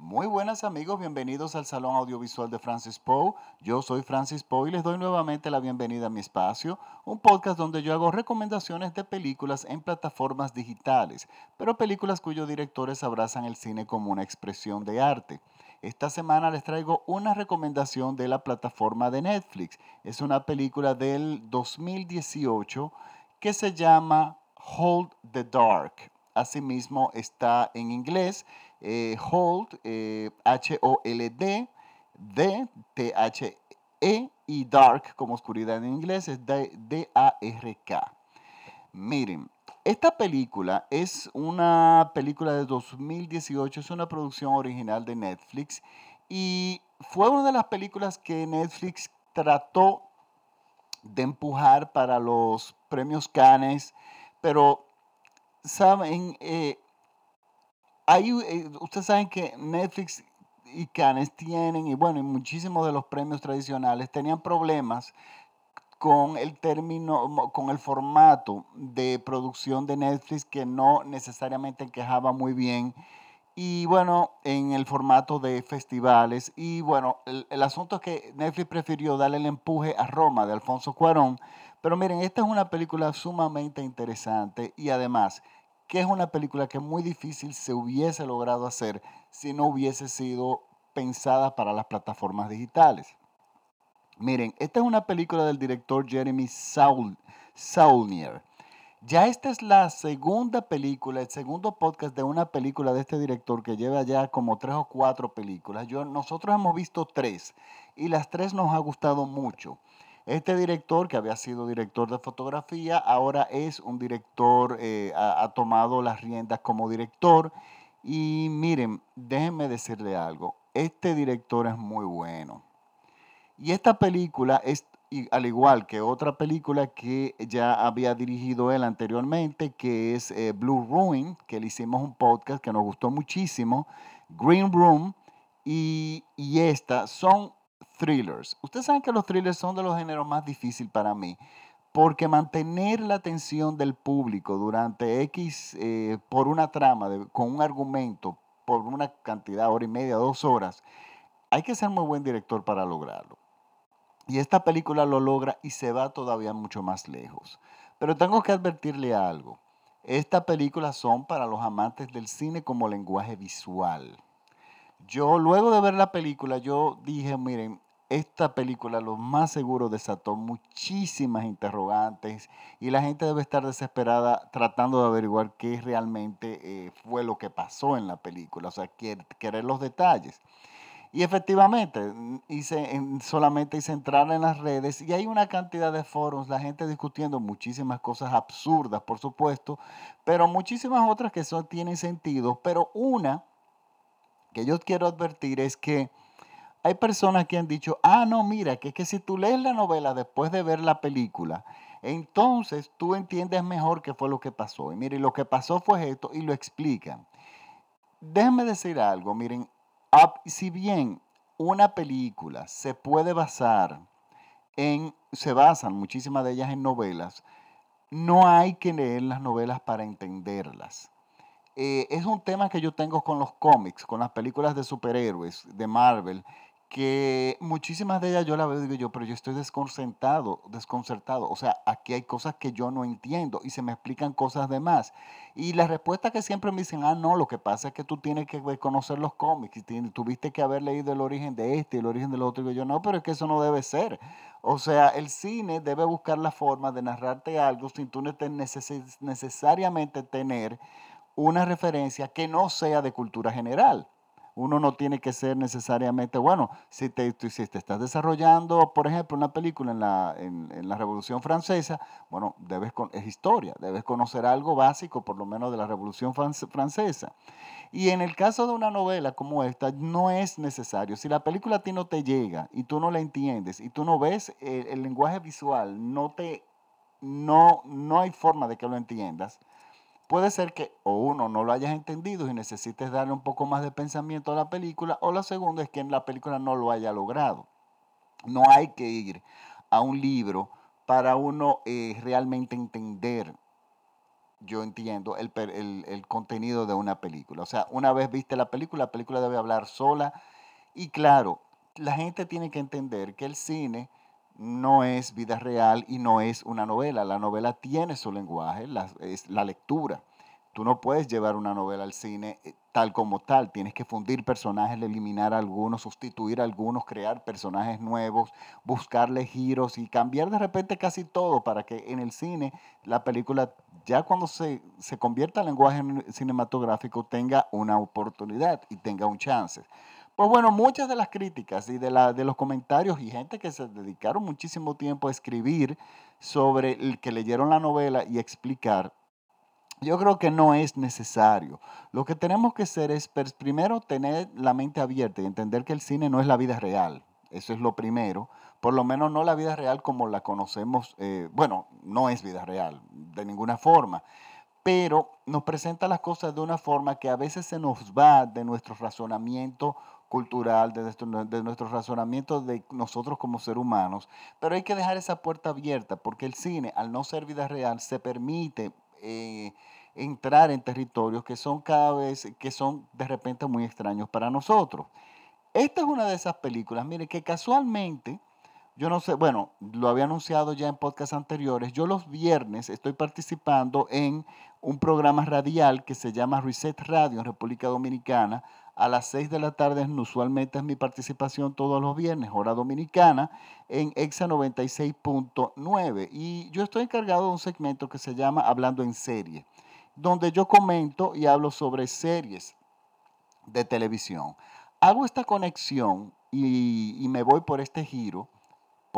Muy buenas amigos, bienvenidos al Salón Audiovisual de Francis Poe. Yo soy Francis Poe y les doy nuevamente la bienvenida a mi espacio, un podcast donde yo hago recomendaciones de películas en plataformas digitales, pero películas cuyos directores abrazan el cine como una expresión de arte. Esta semana les traigo una recomendación de la plataforma de Netflix. Es una película del 2018 que se llama Hold the Dark. Asimismo está en inglés eh, Hold, H-O-L-D, D, T-H-E y Dark como oscuridad en inglés es D-A-R-K. Miren, esta película es una película de 2018, es una producción original de Netflix y fue una de las películas que Netflix trató de empujar para los premios Cannes, pero saben, eh, eh, ustedes saben que Netflix y Cannes tienen, y bueno, y muchísimos de los premios tradicionales tenían problemas con el término, con el formato de producción de Netflix que no necesariamente encajaba muy bien. Y bueno, en el formato de festivales. Y bueno, el, el asunto es que Netflix prefirió darle el empuje a Roma de Alfonso Cuarón. Pero miren, esta es una película sumamente interesante y además que es una película que muy difícil se hubiese logrado hacer si no hubiese sido pensada para las plataformas digitales. Miren, esta es una película del director Jeremy Saulnier. Ya esta es la segunda película, el segundo podcast de una película de este director que lleva ya como tres o cuatro películas. Yo, nosotros hemos visto tres y las tres nos ha gustado mucho. Este director, que había sido director de fotografía, ahora es un director, eh, ha, tomado las riendas como director. Y miren, déjenme decirle algo, este director es muy bueno. Y esta película es, al igual que otra película que ya había dirigido él anteriormente, que es eh, Blue Ruin, que le hicimos un podcast que nos gustó muchísimo, Green Room y, y esta, son thrillers. Ustedes saben que los thrillers son de los géneros más difíciles para mí, porque mantener la atención del público durante X, eh, por una trama, con un argumento, por una cantidad, hora y media, dos horas, hay que ser muy buen director para lograrlo. Y esta película lo logra y se va todavía mucho más lejos. Pero tengo que advertirle algo. Estas películas son para los amantes del cine como lenguaje visual. Yo luego de ver la película, yo dije, miren, esta película lo más seguro desató muchísimas interrogantes y la gente debe estar desesperada tratando de averiguar qué realmente eh, fue lo que pasó en la película, o sea, querer los detalles. Y efectivamente, mm, hice, solamente hice entrar en las redes y hay una cantidad de foros, la gente discutiendo muchísimas cosas absurdas, por supuesto, pero muchísimas otras que son, tienen sentido. Pero una que yo quiero advertir es que hay personas que han dicho, ah, no, mira, que es que si tú lees la novela después de ver la película, entonces tú entiendes mejor qué fue lo que pasó. Y mire, lo que pasó fue esto y lo explican. Déjenme decir algo, miren, si bien una película se puede basar en, se basan muchísimas de ellas en novelas, no hay que leer las novelas para entenderlas. Eh, es un tema que yo tengo con los cómics, con las películas de superhéroes de Marvel, que muchísimas de ellas yo la veo y digo yo, pero yo estoy desconcertado, desconcertado. O sea, aquí hay cosas que yo no entiendo y se me explican cosas de más. Y la respuesta que siempre me dicen, ah, no, lo que pasa es que tú tienes que conocer los cómics y tuviste que haber leído el origen de este y el origen del otro. Y yo, no, pero es que eso no debe ser. O sea, el cine debe buscar la forma de narrarte algo sin tú necesariamente tener una referencia que no sea de cultura general uno no tiene que ser necesariamente, bueno, si te, estás desarrollando, por ejemplo, una película en la, Revolución Francesa, bueno, debes es historia, debes conocer algo básico, por lo menos de la Revolución Francesa. Y en el caso de una novela como esta, no es necesario. Si la película a ti no te llega y tú no la entiendes y tú no ves el, el lenguaje visual, no, te, no, no hay forma de que lo entiendas, Puede ser que o uno no lo hayas entendido y necesites darle un poco más de pensamiento a la película, o la segunda es que la película no lo haya logrado. No hay que ir a un libro para uno eh, realmente entender yo entiendo, el, el, contenido de una película. O sea, una vez viste la película, la película debe hablar sola. Y claro, la gente tiene que entender que el cine no es vida real y no es una novela. La novela tiene su lenguaje, es la lectura. Tú no puedes llevar una novela al cine eh, tal como tal. Tienes que fundir personajes, eliminar algunos, sustituir algunos, crear personajes nuevos, buscarle giros y cambiar de repente casi todo para que en el cine la película, ya cuando se, se convierta en lenguaje cinematográfico, tenga una oportunidad y tenga un chance. Pues bueno, muchas de las críticas y de, la, de los comentarios y gente que se dedicaron muchísimo tiempo a escribir sobre el que leyeron la novela y explicar yo creo que no es necesario. Lo que tenemos que hacer es primero tener la mente abierta y entender que el cine no es la vida real. Eso es lo primero. Por lo menos no la vida real como la conocemos. Eh, bueno, no es vida real de ninguna forma. Pero nos presenta las cosas de una forma que a veces se nos va de nuestro razonamiento cultural, de nuestro, de nuestro razonamiento de nosotros como seres humanos. Pero hay que dejar esa puerta abierta porque el cine, al no ser vida real, se permite eh, entrar en territorios que son cada vez, que son de repente muy extraños para nosotros. Esta es una de esas películas, mire, que casualmente, yo no sé, bueno, lo había anunciado ya en podcasts anteriores, yo los viernes estoy participando en un programa radial que se llama Reset Radio en República Dominicana, a las 6 de la tarde, usualmente es mi participación todos los viernes, hora dominicana, en EXA 96.9. Y yo estoy encargado de un segmento que se llama Hablando en serie, donde yo comento y hablo sobre series de televisión. Hago esta conexión y, me voy por este giro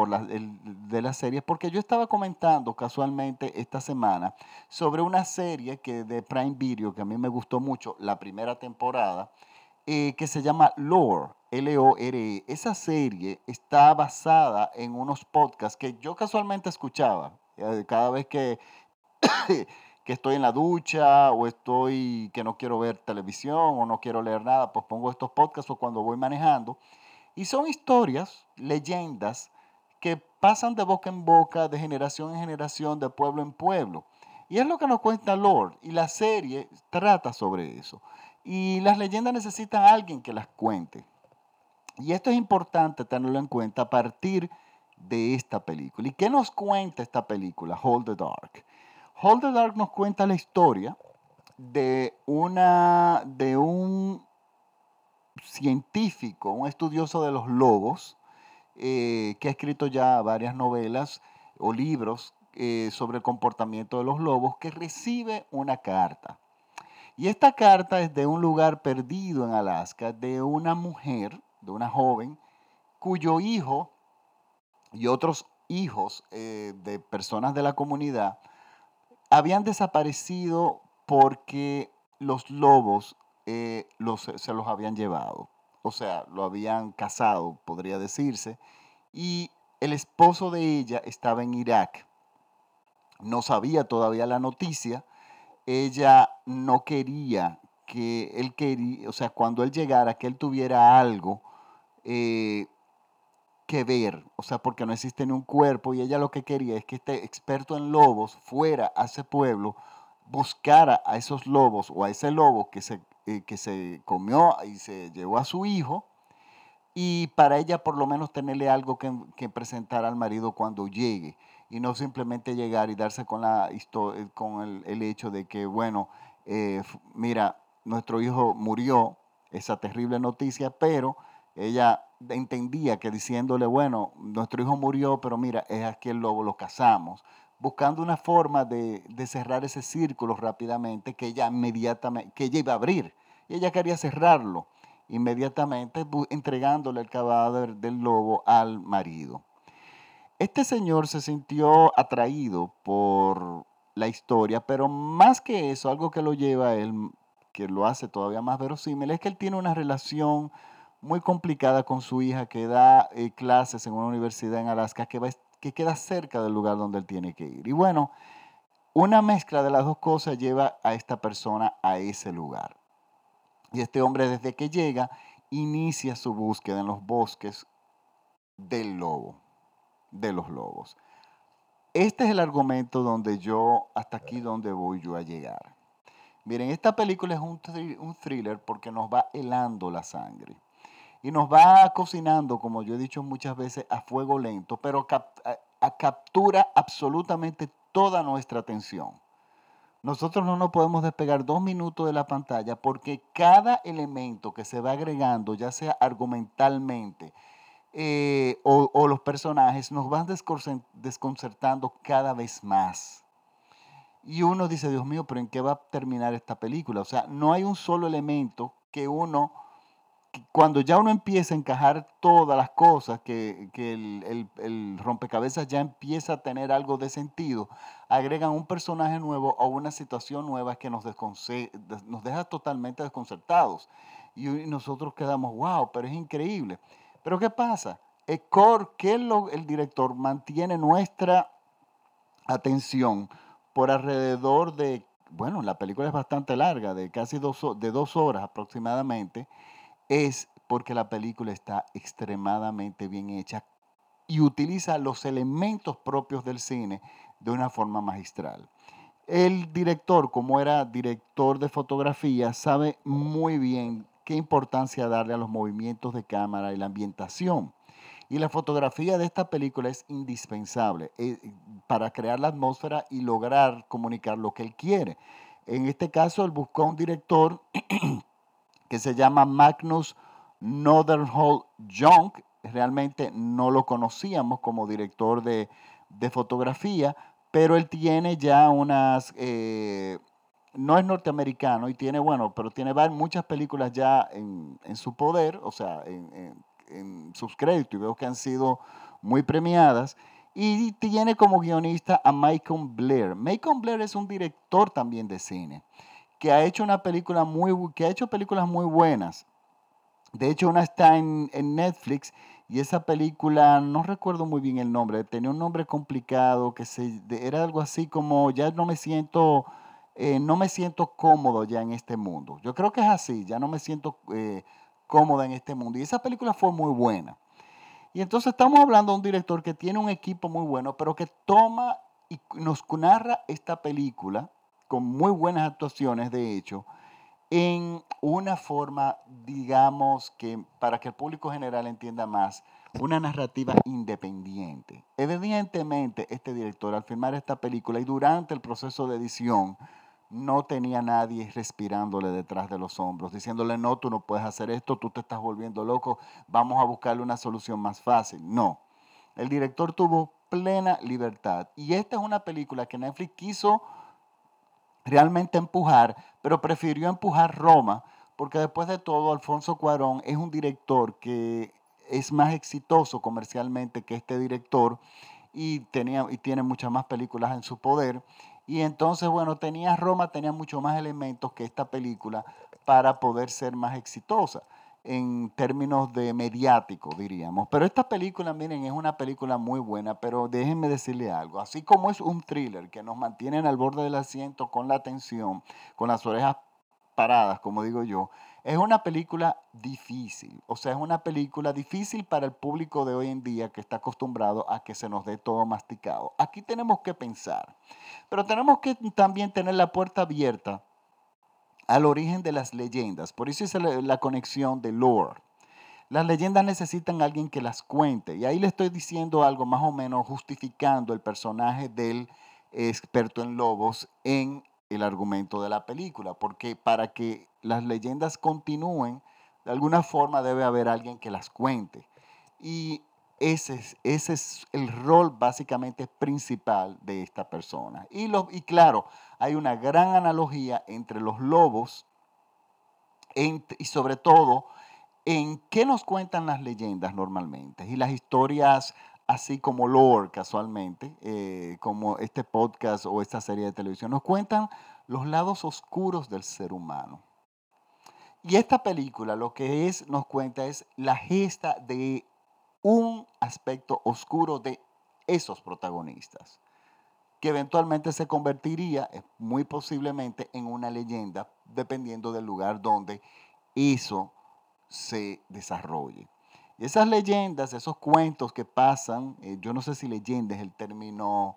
por de las series, porque yo estaba comentando casualmente esta semana sobre una serie que de Prime Video que a mí me gustó mucho, la primera temporada, eh, que se llama Lore, L-O-R-E. Esa serie está basada en unos podcasts que yo casualmente escuchaba. Eh, cada vez que, que estoy en la ducha o estoy que no quiero ver televisión o no quiero leer nada, pues pongo estos podcasts o cuando voy manejando. Y son historias, leyendas que pasan de boca en boca, de generación en generación, de pueblo en pueblo. Y es lo que nos cuenta Lord. Y la serie trata sobre eso. Y las leyendas necesitan a alguien que las cuente. Y esto es importante tenerlo en cuenta a partir de esta película. ¿Y qué nos cuenta esta película, Hold the Dark? Hold the Dark nos cuenta la historia de, una, de un científico, un estudioso de los lobos, eh, que ha escrito ya varias novelas o libros eh, sobre el comportamiento de los lobos, que recibe una carta y esta carta es de un lugar perdido en Alaska, de una mujer, de una joven, cuyo hijo y otros hijos eh, de personas de la comunidad habían desaparecido porque los lobos se los habían llevado. O sea, lo habían casado, podría decirse. Y el esposo de ella estaba en Irak. No sabía todavía la noticia ella no quería que él quería, o sea, cuando él llegara, que él tuviera algo eh, que ver, o sea, porque no existe ni un cuerpo y ella lo que quería es que este experto en lobos fuera a ese pueblo, buscara a esos lobos o a ese lobo que se, eh, que se comió y se llevó a su hijo y para ella por lo menos tenerle algo que, presentar al marido cuando llegue y no simplemente llegar y darse con, la eh, con el, hecho de que, bueno, eh, mira, nuestro hijo murió, esa terrible noticia, pero ella entendía que diciéndole, bueno, nuestro hijo murió, pero mira, es aquí el lobo, lo casamos, buscando una forma de, de, cerrar ese círculo rápidamente que ella inmediatamente, que ella iba a abrir. Y ella quería cerrarlo inmediatamente entregándole el cadáver del lobo al marido. Este señor se sintió atraído por la historia, pero más que eso, algo que lo lleva a él, que lo hace todavía más verosímil, es que él tiene una relación muy complicada con su hija que da eh, clases en una universidad en Alaska que, que queda cerca del lugar donde él tiene que ir. Y bueno, una mezcla de las dos cosas lleva a esta persona a ese lugar. Y este hombre desde que llega inicia su búsqueda en los bosques del lobo de los lobos. este es el argumento donde yo, hasta aquí donde voy yo a llegar. Miren, esta película es un, un thriller porque nos va helando la sangre y nos va cocinando, como yo he dicho muchas veces, a fuego lento, pero captura absolutamente toda nuestra atención. Nosotros no nos podemos despegar dos minutos de la pantalla porque cada elemento que se va agregando, ya sea argumentalmente eh, o, los personajes, nos van desconcertando cada vez más. Y uno dice, Dios mío, pero ¿en qué va a terminar esta película? O sea, no hay un solo elemento que uno cuando ya uno empieza a encajar todas las cosas, que, el, rompecabezas ya empieza a tener algo de sentido, agregan un personaje nuevo o una situación nueva que nos, nos deja totalmente desconcertados. Y nosotros quedamos, wow, pero es increíble. Pero ¿qué pasa? El core, que el director mantiene nuestra atención por alrededor de, bueno, la película es bastante larga, de casi dos, de dos horas aproximadamente es porque la película está extremadamente bien hecha y utiliza los elementos propios del cine de una forma magistral. El director, como era director de fotografía, sabe muy bien qué importancia darle a los movimientos de cámara y la ambientación. Y la fotografía de esta película es indispensable eh, para crear la atmósfera y lograr comunicar lo que él quiere. En este caso, él buscó un director que se llama Magnus Northernhold Young. Realmente no lo conocíamos como director de, fotografía, pero él tiene ya unas, eh, no es norteamericano y tiene, bueno, pero tiene muchas películas ya en, su poder, o sea, en, en, sus créditos, y veo que han sido muy premiadas. Y tiene como guionista a Michael Blair. Michael Blair es un director también de cine que ha hecho una película muy, que ha hecho películas muy buenas. De hecho, una está en, Netflix y esa película, no recuerdo muy bien el nombre, tenía un nombre complicado, que se, era algo así como, ya no me siento, eh, no me siento cómodo ya en este mundo. Yo creo que es así, ya no me siento eh, cómoda en este mundo. Y esa película fue muy buena. Y entonces estamos hablando de un director que tiene un equipo muy bueno, pero que toma y nos narra esta película con muy buenas actuaciones, de hecho, en una forma, digamos, que para que el público general entienda más, una narrativa independiente. Evidentemente, este director al filmar esta película y durante el proceso de edición, no tenía nadie respirándole detrás de los hombros, diciéndole, no, tú no puedes hacer esto, tú te estás volviendo loco, vamos a buscarle una solución más fácil. No, el director tuvo plena libertad. Y esta es una película que Netflix quiso realmente empujar, pero prefirió empujar Roma, porque después de todo Alfonso Cuarón es un director que es más exitoso comercialmente que este director y, tenía, y tiene muchas más películas en su poder. Y entonces, bueno, tenía Roma, tenía mucho más elementos que esta película para poder ser más exitosa en términos de mediático, diríamos. Pero esta película, miren, es una película muy buena, pero déjenme decirle algo. Así como es un thriller que nos mantiene al borde del asiento con la atención, con las orejas paradas, como digo yo, es una película difícil. O sea, es una película difícil para el público de hoy en día que está acostumbrado a que se nos dé todo masticado. Aquí tenemos que pensar, pero tenemos que también tener la puerta abierta al origen de las leyendas. Por eso es la, conexión de lore. Las leyendas necesitan alguien que las cuente. Y ahí le estoy diciendo algo más o menos justificando el personaje del experto en lobos en el argumento de la película. Porque para que las leyendas continúen, de alguna forma debe haber alguien que las cuente. Y ese es, ese es el rol básicamente principal de esta persona. Y, y claro, hay una gran analogía entre los lobos y sobre todo en qué nos cuentan las leyendas normalmente y las historias así como lore casualmente, eh, como este podcast o esta serie de televisión, nos cuentan los lados oscuros del ser humano. Y esta película lo que es, nos cuenta es la gesta de un aspecto oscuro de esos protagonistas, que eventualmente se convertiría eh, muy posiblemente en una leyenda, dependiendo del lugar donde eso se desarrolle. Y esas leyendas, esos cuentos que pasan, eh, yo no sé si leyenda es el término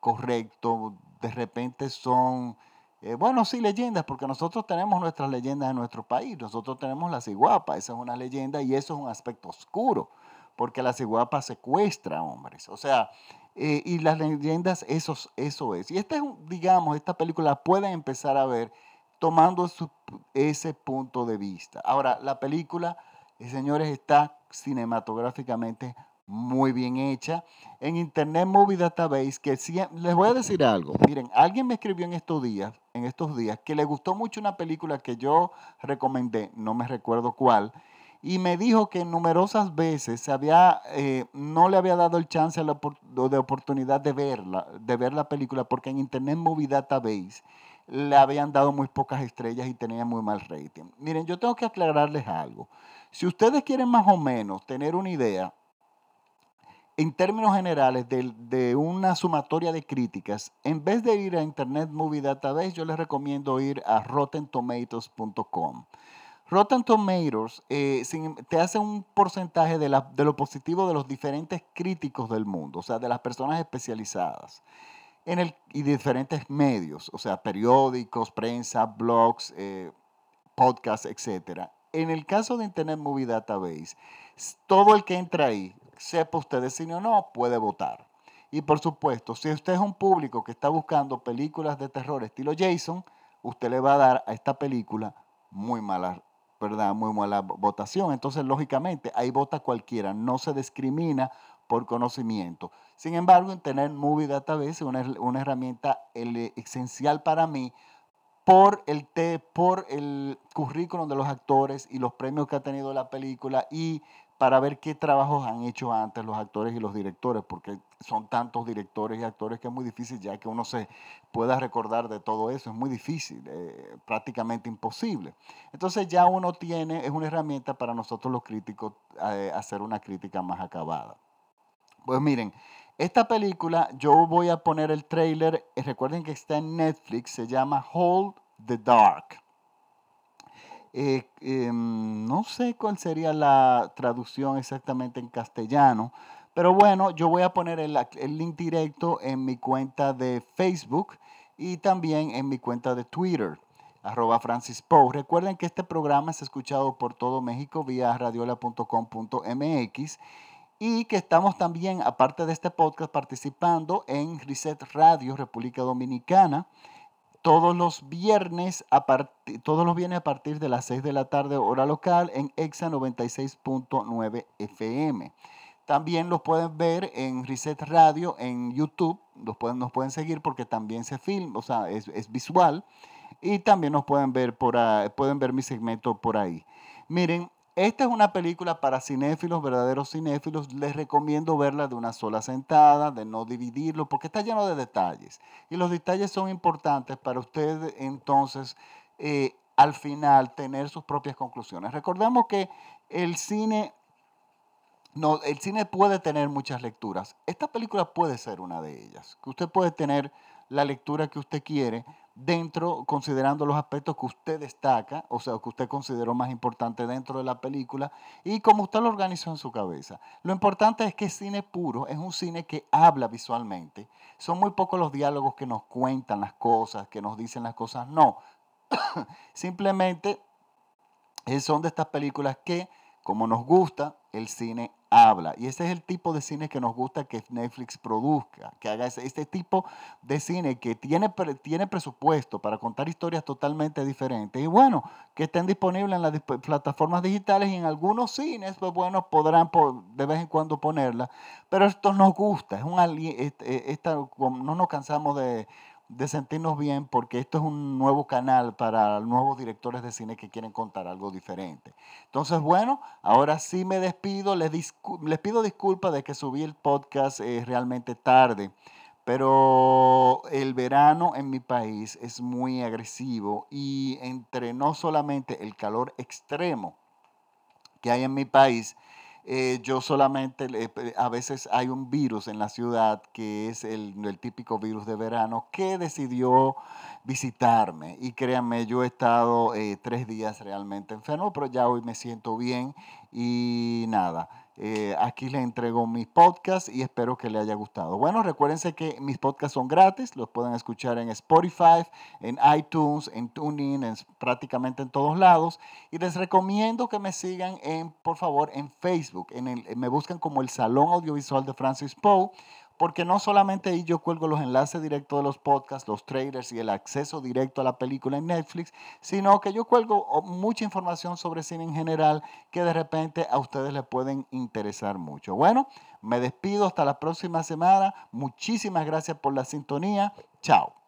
correcto, de repente son, eh, bueno, sí, leyendas, porque nosotros tenemos nuestras leyendas en nuestro país, nosotros tenemos la ciguapa, esa es una leyenda y eso es un aspecto oscuro, porque la ciguapa secuestra hombres, o sea, eh, y las leyendas, eso, eso es. Y esta, digamos, esta película pueden empezar a ver tomando ese punto de vista. Ahora, la película, eh, señores, está cinematográficamente muy bien hecha. En Internet Movie Database, que les voy a decir algo. Miren, alguien me escribió en estos días, en estos días, que le gustó mucho una película que yo recomendé, no me recuerdo cuál, y me dijo que numerosas veces se había, eh, no le había dado el chance la, de oportunidad de verla, de ver la película, porque en Internet Movie Database le habían dado muy pocas estrellas y tenía muy mal rating. Miren, yo tengo que aclararles algo. Si ustedes quieren más o menos tener una idea, en términos generales, de, de, una sumatoria de críticas, en vez de ir a Internet Movie Database, yo les recomiendo ir a rottentomatoes.com. Rotten Tomatoes eh, te hace un porcentaje de, lo positivo de los diferentes críticos del mundo, o sea, de las personas especializadas en y diferentes medios, o sea, periódicos, prensa, blogs, eh, podcasts, etc. En el caso de Internet Movie Database, todo el que entra ahí, sepa usted de o no, puede votar. Y por supuesto, si usted es un público que está buscando películas de terror estilo Jason, usted le va a dar a esta película muy mala ¿verdad? Muy mala votación. Entonces, lógicamente, ahí vota cualquiera, no se discrimina por conocimiento. Sin embargo, en tener Movie Database es una, una herramienta esencial para mí por el, por el currículum de los actores y los premios que ha tenido la película y para ver qué trabajos han hecho antes los actores y los directores, porque son tantos directores y actores que es muy difícil ya que uno se pueda recordar de todo eso, es muy difícil, eh, prácticamente imposible. Entonces ya uno tiene, es una herramienta para nosotros los críticos eh, hacer una crítica más acabada. Pues miren, esta película, yo voy a poner el trailer, eh, recuerden que está en Netflix, se llama Hold the Dark. Eh, em, no sé cuál sería la traducción exactamente en castellano, pero bueno, yo voy a poner el, link directo en mi cuenta de Facebook y también en mi cuenta de Twitter, arroba Francis. Recuerden que este programa es escuchado por todo México vía radiola.com.mx y que estamos también, aparte de este podcast, participando en Reset Radio República Dominicana todos los viernes a todos los viernes a partir de las 6 de la tarde hora local en EXA 96.9 FM. También los pueden ver en Reset Radio en YouTube, los pueden, nos pueden seguir porque también se filma, o sea, es, es visual y también nos pueden ver por pueden ver mi segmento por ahí. Miren, esta es una película para cinéfilos, verdaderos cinéfilos. Les recomiendo verla de una sola sentada, de no dividirlo, porque está lleno de detalles. Y los detalles son importantes para usted entonces eh, al final tener sus propias conclusiones. Recordemos que el cine, no, el cine puede tener muchas lecturas. Esta película puede ser una de ellas. Que usted puede tener la lectura que usted quiere dentro, considerando los aspectos que usted destaca, o sea, que usted consideró más importante dentro de la película y como usted lo organizó en su cabeza. Lo importante es que cine puro es un cine que habla visualmente. Son muy pocos los diálogos que nos cuentan las cosas, que nos dicen las cosas. No, simplemente son de estas películas que, como nos gusta, el cine habla. Y ese es el tipo de cine que nos gusta que Netflix produzca, que haga este tipo de cine que tiene, tiene presupuesto para contar historias totalmente diferentes. Y bueno, que estén disponibles en las plataformas digitales y en algunos cines, pues bueno, podrán de vez en cuando ponerla. Pero esto nos gusta, es un, esta, no nos cansamos de de sentirnos bien porque esto es un nuevo canal para nuevos directores de cine que quieren contar algo diferente. Entonces, bueno, ahora sí me despido. Les, les pido disculpas de que subí el podcast eh, realmente tarde, pero el verano en mi país es muy agresivo y entre no solamente el calor extremo que hay en mi país, eh, yo solamente, a veces hay un virus en la ciudad que es el, típico virus de verano que decidió visitarme. Y créanme, yo he estado eh, tres días realmente enfermo, pero ya hoy me siento bien y nada. Eh, aquí les entrego mis podcasts y espero que les haya gustado. Bueno, recuérdense que mis podcasts son gratis, los pueden escuchar en Spotify, en iTunes, en TuneIn, en, prácticamente en todos lados. Y les recomiendo que me sigan, en, por favor, en Facebook. En el, me buscan como el Salón Audiovisual de Francis Poe porque no solamente ahí yo cuelgo los enlaces directos de los podcasts, los trailers y el acceso directo a la película en Netflix, sino que yo cuelgo oh, mucha información sobre cine en general que de repente a ustedes les pueden interesar mucho. Bueno, me despido hasta la próxima semana. Muchísimas gracias por la sintonía. Chao.